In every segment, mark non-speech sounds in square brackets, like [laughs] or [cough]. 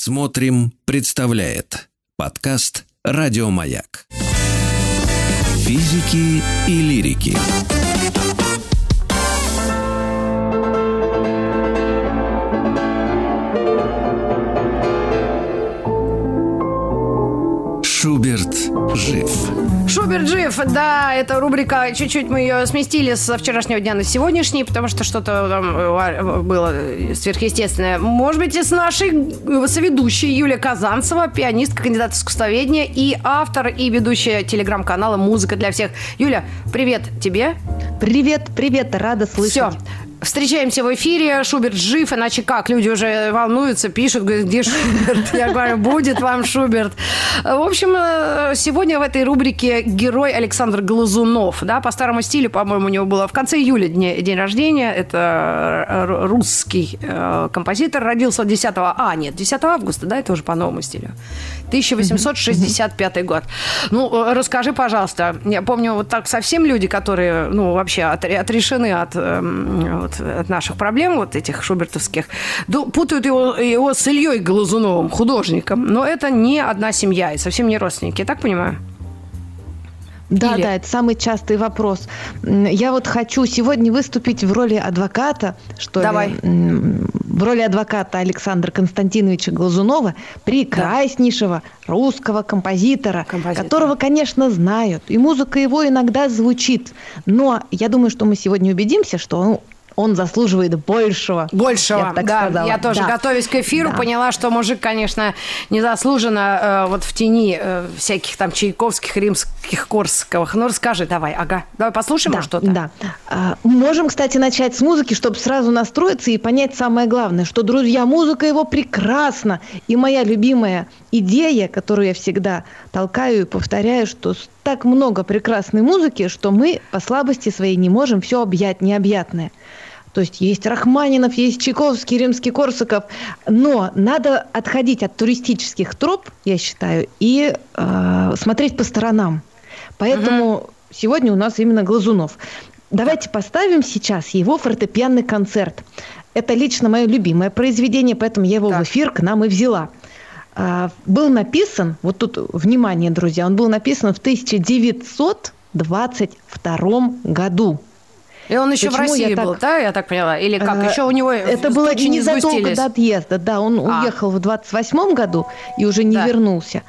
Смотрим, представляет подкаст Радиомаяк. Физики и лирики. Шуберт жив. Шуберт жив, да, это рубрика, чуть-чуть мы ее сместили со вчерашнего дня на сегодняшний, потому что что-то там э, было сверхъестественное. Может быть, и с нашей соведущей Юлия Казанцева, пианистка, кандидат искусствоведения и автор и ведущая телеграм-канала «Музыка для всех». Юля, привет тебе. Привет, привет, рада слышать. Все, Встречаемся в эфире. Шуберт жив, иначе как? Люди уже волнуются, пишут, говорят, где Шуберт? Я говорю, будет вам Шуберт. В общем, э, сегодня в этой рубрике герой Александр Глазунов. Да, по старому стилю, по-моему, у него было в конце июля день, день рождения. Это э, русский э, композитор. Родился 10... А, нет, 10 августа, да, это уже по новому стилю. 1865 год. Ну, расскажи, пожалуйста. Я помню, вот так совсем люди, которые, ну, вообще отрешены от эм, вот, от наших проблем, вот этих шубертовских, путают его, его с Ильей Глазуновым, художником. Но это не одна семья и совсем не родственники, я так понимаю? Да, Или... да, это самый частый вопрос. Я вот хочу сегодня выступить в роли адвоката, что Давай. ли, в роли адвоката Александра Константиновича Глазунова, прекраснейшего да. русского композитора, Композитор. которого, конечно, знают, и музыка его иногда звучит. Но я думаю, что мы сегодня убедимся, что он он заслуживает большего. Большего, я так да. Сказала. Я тоже, да. готовясь к эфиру, да. поняла, что мужик, конечно, незаслуженно э, вот в тени э, всяких там Чайковских, римских, Корсаковых. Ну, расскажи, давай, ага. Давай послушаем да, что-то. Да. А, можем, кстати, начать с музыки, чтобы сразу настроиться и понять самое главное, что, друзья, музыка его прекрасна. И моя любимая идея, которую я всегда толкаю и повторяю, что так много прекрасной музыки, что мы по слабости своей не можем все объять необъятное. То есть есть Рахманинов, есть Чайковский, Римский, Корсаков. Но надо отходить от туристических троп, я считаю, и э, смотреть по сторонам. Поэтому угу. сегодня у нас именно Глазунов. Давайте поставим сейчас его фортепианный концерт. Это лично мое любимое произведение, поэтому я его так. в эфир к нам и взяла. А, был написан, вот тут, внимание, друзья, он был написан в 1922 году. И он еще Почему в России был, так... да, я так поняла? Или как? Еще у него Это было незадолго до отъезда, да. Он а. уехал в 28 году и уже не да. вернулся.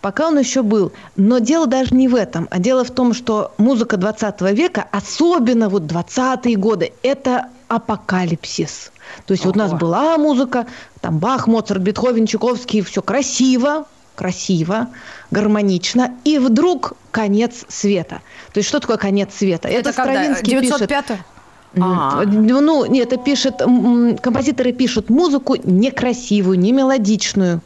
Пока он еще был. Но дело даже не в этом, а дело в том, что музыка 20 века, особенно вот 20-е годы, это апокалипсис. То есть Ого. вот у нас была музыка, там Бах, Моцарт, Бетховен, Чуковский, все красиво, красиво, гармонично, и вдруг конец света. То есть что такое конец света? Это, это Стравинский 905 пишет... А-а-а. Ну, нет, это пишет, композиторы пишут музыку некрасивую, не мелодичную.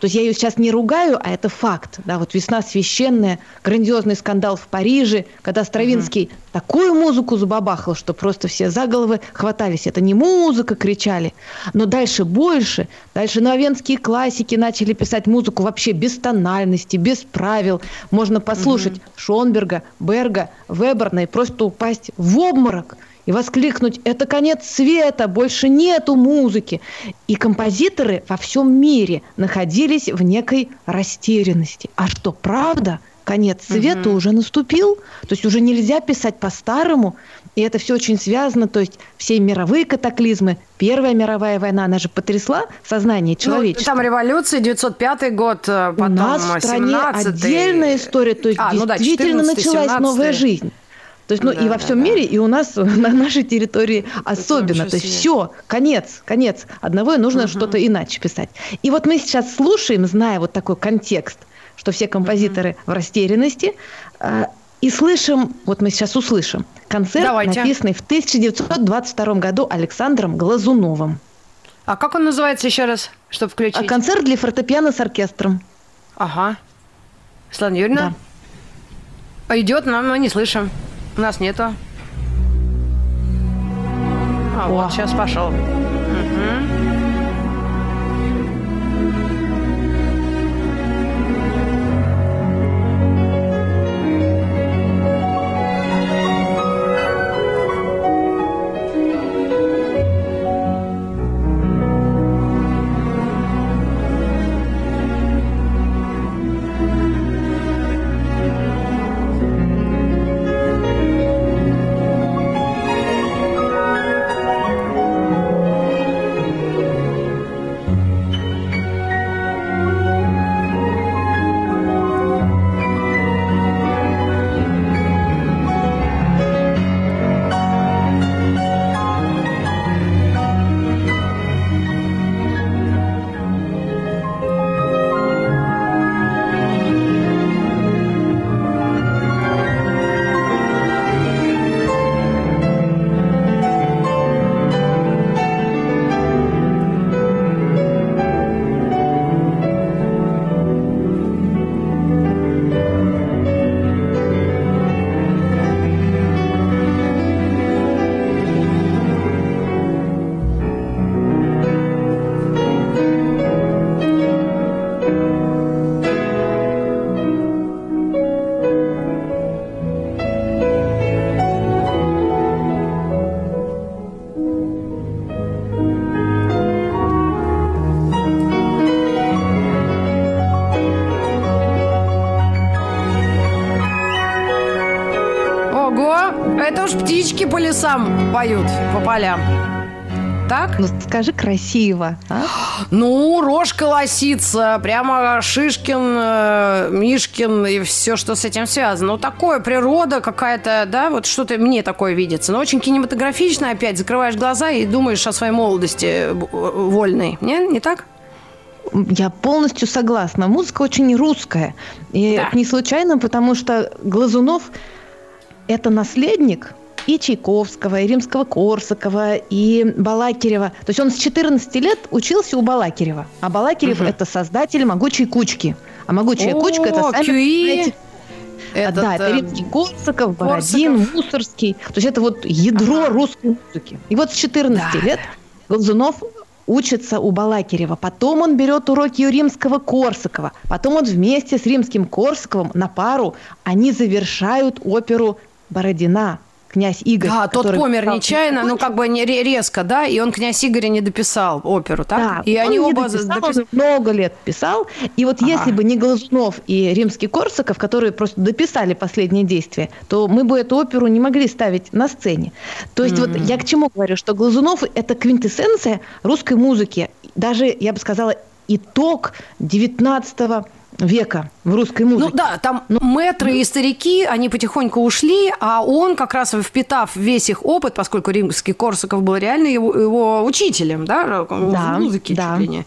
То есть я ее сейчас не ругаю, а это факт. Да, вот «Весна священная», грандиозный скандал в Париже, когда Стравинский угу. такую музыку забабахал, что просто все за головы хватались. Это не музыка, кричали. Но дальше больше. Дальше новенские классики начали писать музыку вообще без тональности, без правил. Можно послушать угу. Шонберга, Берга, Веберна и просто упасть в обморок – и воскликнуть «это конец света, больше нету музыки». И композиторы во всем мире находились в некой растерянности. А что, правда? Конец света угу. уже наступил, то есть уже нельзя писать по-старому, и это все очень связано, то есть все мировые катаклизмы, Первая мировая война, она же потрясла сознание человечества. Ну, там революция, 905 год, потом У нас в стране 17 отдельная история, то есть а, действительно ну да, 14, началась 17 новая жизнь. То есть, ну да, и во всем да, мире, да. и у нас [laughs] на нашей территории особенно. То есть все, конец, конец. Одного и нужно угу. что-то иначе писать. И вот мы сейчас слушаем, зная вот такой контекст, что все композиторы угу. в растерянности, э, и слышим, вот мы сейчас услышим, концерт, Давайте. написанный в 1922 году Александром Глазуновым. А как он называется еще раз, чтобы включить? А концерт для фортепиано с оркестром. Ага. Светлана Юрьевна? Да. Идет, но мы не слышим. У нас нету. А, О. вот, сейчас пошел. Уж птички по лесам поют, по полям. Так? Ну, скажи красиво. А? Ну, рожка лосица, прямо Шишкин, э, Мишкин и все, что с этим связано. Ну, такое, природа какая-то, да, вот что-то мне такое видится. Но очень кинематографично опять. Закрываешь глаза и думаешь о своей молодости э, вольной. Не, не так? Я полностью согласна. Музыка очень русская. И да. не случайно, потому что Глазунов – это наследник – и Чайковского, и Римского-Корсакова, и Балакирева. То есть он с 14 лет учился у Балакирева. А Балакирев угу. – это создатель «Могучей кучки». А «Могучая О, кучка» – это сами знаете, этот, да, это Римский Корсаков, Бородин. Мусорский. То есть это вот ядро ага. русской музыки. И вот с 14 да. лет Глазунов учится у Балакирева. Потом он берет уроки у римского Корсакова. Потом он вместе с римским Корсаковым на пару они завершают оперу Бородина князь Игорь. Да, тот помер нечаянно, ну как бы не резко, да, и он князь Игоря не дописал оперу, так? Да, и он они не оба дописал, допис... он много лет писал, и вот ага. если бы не Глазунов и римский Корсаков, которые просто дописали последние действия, то мы бы эту оперу не могли ставить на сцене. То есть mm-hmm. вот я к чему говорю, что Глазунов – это квинтэссенция русской музыки, даже, я бы сказала, итог 19 века в русской музыке. Ну да, там ну, мэтры ну, и старики, они потихоньку ушли, а он как раз впитав весь их опыт, поскольку римский Корсаков был реально его, его учителем, да, да в музыке да. чуть ли не.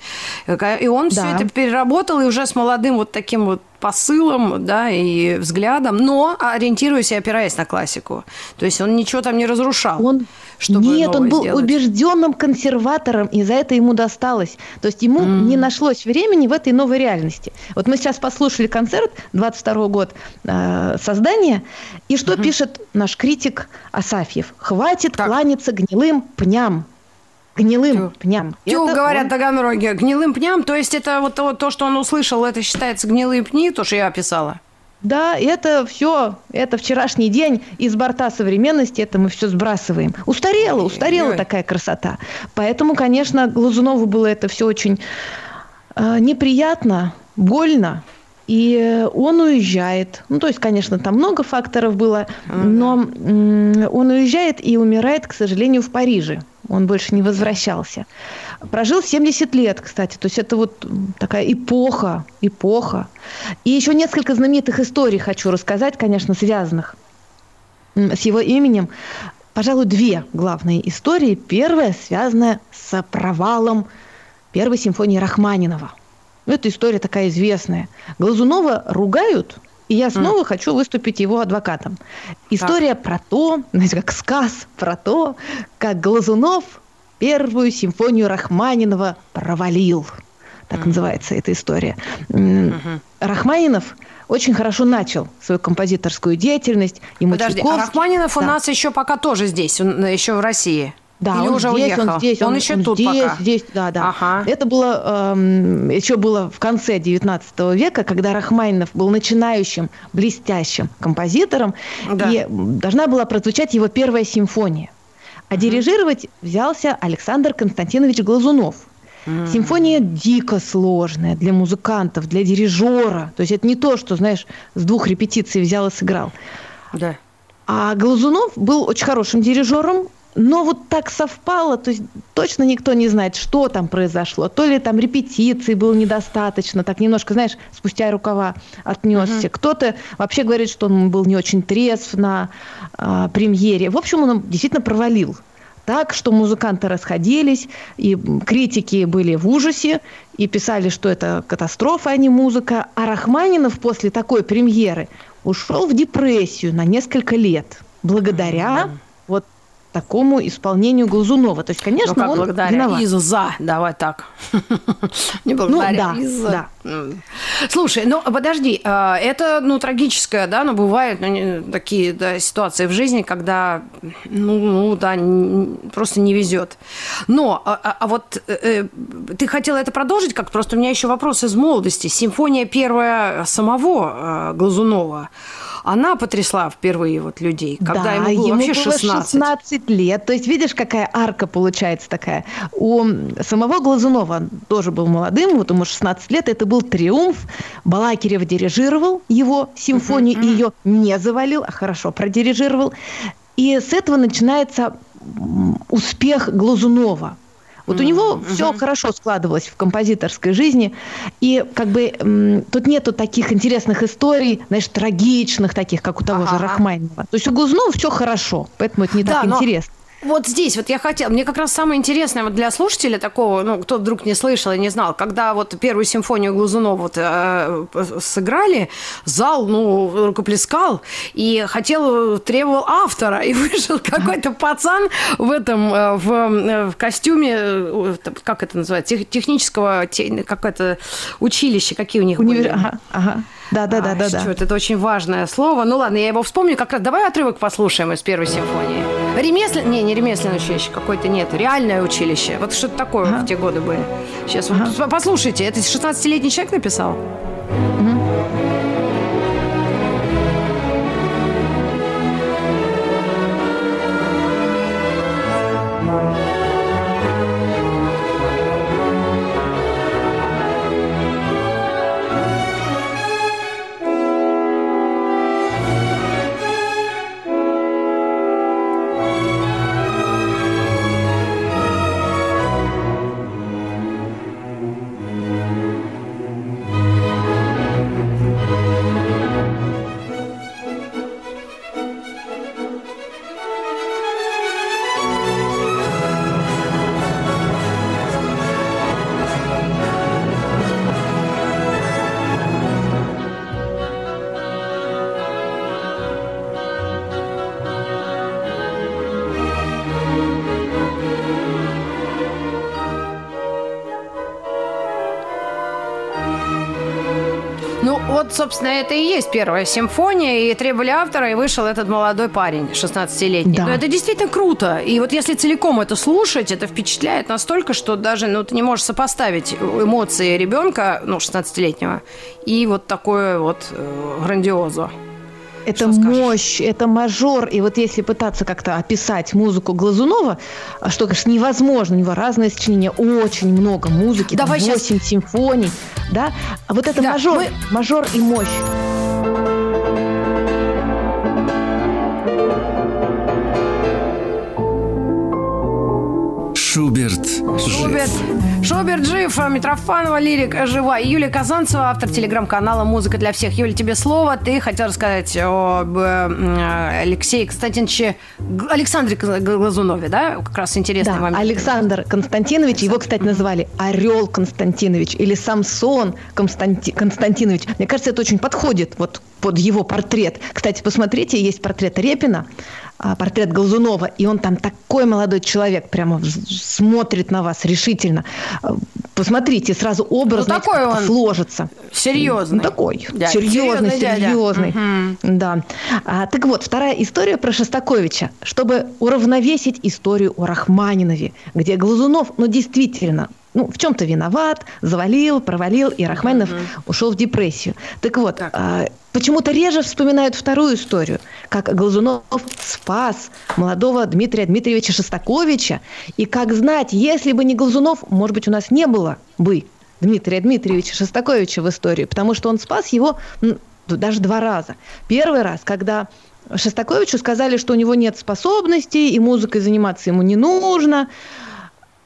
И он да. все это переработал, и уже с молодым вот таким вот посылом, да, и взглядом, но ориентируясь и опираясь на классику. То есть он ничего там не разрушал. Он чтобы Нет, он был сделать. убежденным консерватором, и за это ему досталось. То есть ему mm. не нашлось времени в этой новой реальности. Вот мы сейчас послушали концерт, 22 год э, создания, и что mm-hmm. пишет наш критик Асафьев? «Хватит так. кланяться гнилым пням». Гнилым Тю. пням. Тю, это говорят он... таганроги. Гнилым пням, то есть это вот то, то, что он услышал, это считается гнилые пни, то, что я описала? Да, это все, это вчерашний день из борта современности, это мы все сбрасываем. Устарела, устарела такая красота. Поэтому, конечно, Глазунову было это все очень э, неприятно, больно. И он уезжает. Ну, то есть, конечно, там много факторов было, но он уезжает и умирает, к сожалению, в Париже. Он больше не возвращался. Прожил 70 лет, кстати. То есть это вот такая эпоха, эпоха. И еще несколько знаменитых историй хочу рассказать, конечно, связанных с его именем. Пожалуй, две главные истории. Первая связана с провалом первой симфонии Рахманинова. Ну, эта история такая известная. Глазунова ругают, и я снова mm. хочу выступить его адвокатом. История так. про то, знаете, как сказ про то, как Глазунов первую симфонию Рахманинова провалил. Так mm. называется эта история. Mm-hmm. Рахманинов очень хорошо начал свою композиторскую деятельность. Ему Подожди, Чайковский... а Рахманинов да. у нас еще пока тоже здесь, он еще в России. Да, Или он уже здесь, уехал? он здесь, он, он еще он тут здесь, пока. здесь, да, да. Ага. Это было эм, еще было в конце XIX века, когда Рахманинов был начинающим, блестящим композитором, да. и должна была прозвучать его первая симфония. А угу. дирижировать взялся Александр Константинович Глазунов. Симфония дико сложная для музыкантов, для дирижера. То есть это не то, что, знаешь, с двух репетиций взял и сыграл. Да. А Глазунов был очень хорошим дирижером, но вот так совпало, то есть точно никто не знает, что там произошло. То ли там репетиций было недостаточно, так немножко, знаешь, спустя рукава отнесся. Uh-huh. Кто-то вообще говорит, что он был не очень трезв на а, премьере. В общем, он действительно провалил так, что музыканты расходились, и критики были в ужасе, и писали, что это катастрофа, а не музыка. А Рахманинов после такой премьеры ушел в депрессию на несколько лет благодаря mm-hmm такому исполнению Глазунова. То есть, конечно, ну, как он благодаря виноват. из-за, давай так. [laughs] Не благодаря, ну, да. Да. Слушай, ну подожди, а, это ну трагическое, да, но бывают ну, такие да, ситуации в жизни, когда ну, ну да, просто не везет. Но, а, а, а вот э, э, ты хотела это продолжить как просто у меня еще вопрос из молодости. Симфония первая самого э, Глазунова она потрясла впервые вот людей, когда да, ему было ему вообще 16. Было 16 лет. То есть видишь, какая арка получается такая. У самого Глазунова тоже был молодым, вот ему 16 лет, это был триумф. Балакирев дирижировал его симфонию, uh-huh, uh-huh. и ее не завалил, а хорошо продирижировал. И с этого начинается успех Глазунова. Вот у него mm-hmm. все хорошо складывалось в композиторской жизни, и как бы тут нету таких интересных историй, знаешь, трагичных таких, как у того ага. же Рахманинова. То есть у Глазунова все хорошо, поэтому это не да, так но... интересно. Вот здесь вот я хотела, мне как раз самое интересное вот для слушателя такого, ну, кто вдруг не слышал и не знал, когда вот первую симфонию Глазунова вот э, сыграли, зал, ну, рукоплескал и хотел, требовал автора, и [laughs] вышел какой-то пацан в этом, э, в, э, в костюме, э, как это называется, технического, какое-то училище, какие у них Универ... были? Ага, ага. Да, да, да, да, да. Это очень важное слово. Ну ладно, я его вспомню как раз. Давай отрывок послушаем из первой симфонии. Ремеслен... Не, не ремесленное училище какое-то, нет. Реальное училище. Вот что-то такое ага. в те годы были. Сейчас ага. вот послушайте. Это 16-летний человек написал? Вот, собственно, это и есть первая симфония, и требовали автора, и вышел этот молодой парень, 16-летний. Да. Но это действительно круто. И вот если целиком это слушать, это впечатляет настолько, что даже ну, ты не можешь сопоставить эмоции ребенка, ну, 16-летнего, и вот такое вот э, грандиозо. Это мощь, это мажор. И вот если пытаться как-то описать музыку Глазунова, а что, конечно, невозможно, у него разное сочинение, очень много музыки, Давай 8 сейчас... симфоний, да? А вот это да, мажор, мы... мажор и мощь. Шуберт. Шуберт. Жив. Шуберт жив, а Митрофанова, лирик жива. И Юлия Казанцева, автор телеграм-канала «Музыка для всех». Юля, тебе слово. Ты хотел рассказать об э, Алексее Константиновиче, Александре Глазунове, да? Как раз интересный да, момент. Александр Константинович. Его, кстати, назвали Орел Константинович или Самсон Константи... Константинович. Мне кажется, это очень подходит вот под его портрет. Кстати, посмотрите, есть портрет Репина, портрет Глазунова, и он там такой молодой человек, прямо смотрит на вас решительно. А, посмотрите, сразу образ ну, такой он сложится. Серьезный. Ну, такой. Дядя. Серьезный, серьезный. серьезный. Угу. Да. А, так вот, вторая история про Шостаковича, чтобы уравновесить историю о Рахманинове, где Глазунов, ну, действительно, ну, в чем-то виноват, завалил, провалил, и Рахманинов угу. ушел в депрессию. Так вот, так. А, почему-то реже вспоминают вторую историю, как Глазунов спас молодого Дмитрия Дмитриевича Шостаковича, и как знать, если бы не Глазунов, может быть, у нас не было бы Дмитрия Дмитриевича Шостаковича в истории, потому что он спас его даже два раза. Первый раз, когда Шостаковичу сказали, что у него нет способностей, и музыкой заниматься ему не нужно,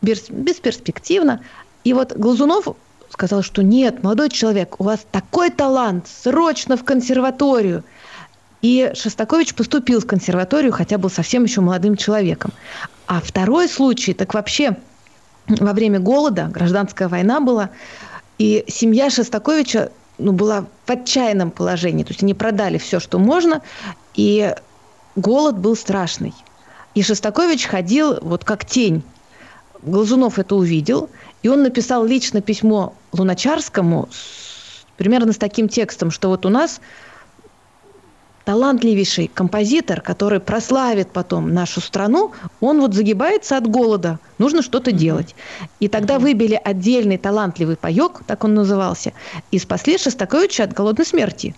бесперспективно. И вот Глазунов сказал, что нет, молодой человек, у вас такой талант, срочно в консерваторию. И Шостакович поступил в консерваторию, хотя был совсем еще молодым человеком. А второй случай, так вообще во время голода, гражданская война была, и семья Шостаковича ну, была в отчаянном положении. То есть они продали все, что можно, и голод был страшный. И Шостакович ходил вот как тень Глазунов это увидел, и он написал лично письмо Луначарскому с, примерно с таким текстом, что вот у нас талантливейший композитор, который прославит потом нашу страну, он вот загибается от голода, нужно что-то mm-hmm. делать. И тогда выбили отдельный талантливый паек, так он назывался, и спасли Шостаковича от голодной смерти.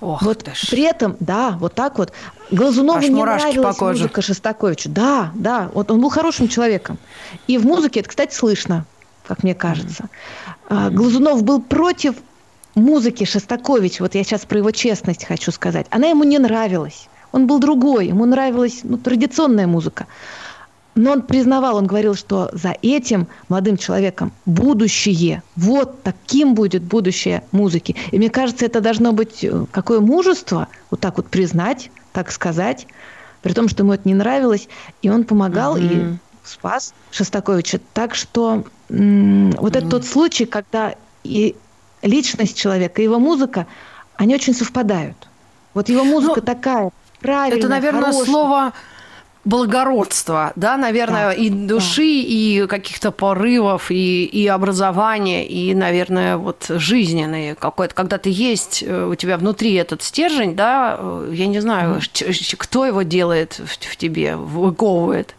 Ох вот при этом, да, вот так вот. Глазунову Аж не нравилась музыка Шостаковича. Да, да, вот он был хорошим человеком. И в музыке это, кстати, слышно, как мне кажется. Mm-hmm. Глазунов был против музыки Шостаковича. Вот я сейчас про его честность хочу сказать. Она ему не нравилась. Он был другой, ему нравилась ну, традиционная музыка. Но он признавал, он говорил, что за этим молодым человеком будущее. Вот таким будет будущее музыки. И мне кажется, это должно быть э, какое мужество вот так вот признать, так сказать, при том, что ему это не нравилось. И он помогал mm-hmm. и спас Шостаковича. Так что м- вот mm-hmm. это тот случай, когда и личность человека, и его музыка, они очень совпадают. Вот его музыка ну, такая правильная, Это, наверное, хорошая. слово благородства, да, наверное, да, и души, да. и каких-то порывов, и, и образования, и, наверное, вот жизненные какой-то, когда ты есть, э, у тебя внутри этот стержень, да, э, я не знаю, mm. кто его делает в, в тебе, выковывает,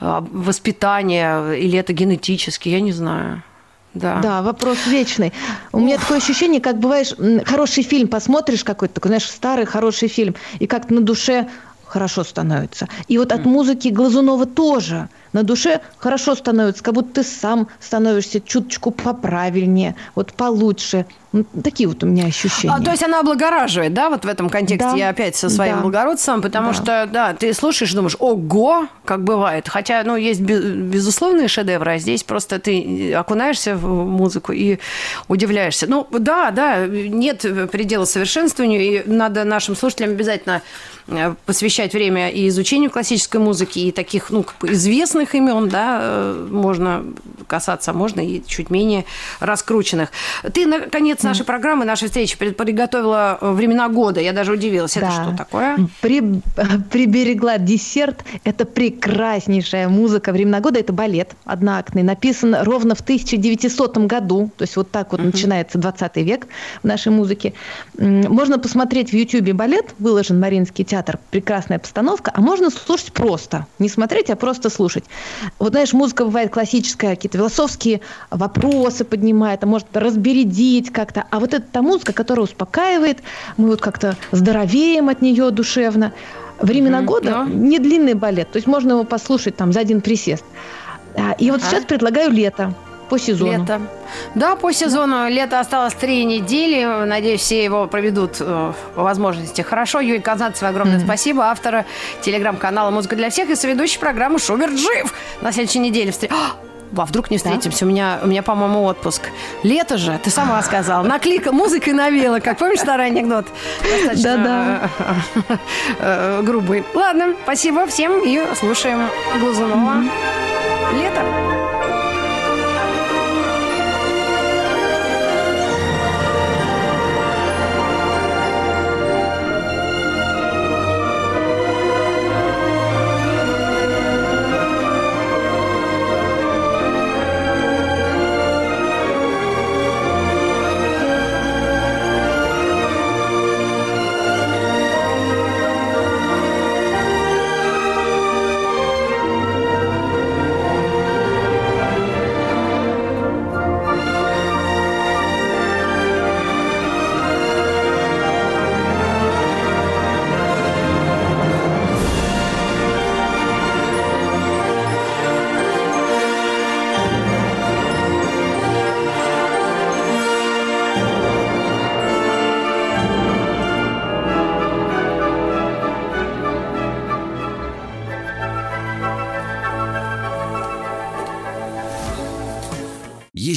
а, воспитание, или это генетически, я не знаю. Да. да, вопрос вечный. У меня такое ощущение, как бываешь, хороший фильм посмотришь какой-то, такой, знаешь, старый хороший фильм, и как-то на душе хорошо становится. И вот от музыки Глазунова тоже на душе хорошо становится, как будто ты сам становишься чуточку поправильнее, вот получше. Ну, такие вот у меня ощущения. А, то есть она облагораживает, да, вот в этом контексте да. я опять со своим да. благородством, потому да. что, да, ты слушаешь и думаешь, ого, как бывает. Хотя, ну, есть безусловные шедевры, а здесь просто ты окунаешься в музыку и удивляешься. Ну, да, да, нет предела совершенствованию, и надо нашим слушателям обязательно э, посвящать время и изучению классической музыки, и таких, ну, известных имен, да, э, можно касаться, можно и чуть менее раскрученных. Ты, наконец, нашей программы, нашей встречи приготовила э, времена года. Я даже удивилась. Это да. что такое? При, приберегла десерт. Это прекраснейшая музыка. Времена года – это балет одноактный. Написан ровно в 1900 году. То есть вот так вот uh-huh. начинается 20 век в нашей музыке. Можно посмотреть в YouTube балет. Выложен Мариинский театр. Прекрасная постановка. А можно слушать просто. Не смотреть, а просто слушать. Вот знаешь, музыка бывает классическая, какие-то философские вопросы поднимает, а может разбередить как как-то. А вот это та музыка, которая успокаивает, мы вот как-то здоровеем от нее душевно. Времена mm-hmm, года yeah. не длинный балет, то есть можно его послушать там за один присест. А, и вот uh-huh. сейчас предлагаю лето по сезону. Лето. Да, по сезону. Лето осталось три недели. Надеюсь, все его проведут э, по возможности хорошо. Юрий Казанцев, огромное mm-hmm. спасибо. Автора телеграм-канала «Музыка для всех» и соведущий программы «Шуберт жив». На следующей неделе встретимся а вдруг не встретимся? Да? У меня, у меня, по-моему, отпуск. Лето же, ты сама сказала. Наклика музыкой навела, как помнишь старый анекдот? Да-да. Э, грубый. Ладно, спасибо всем и слушаем Глазунова. Лето.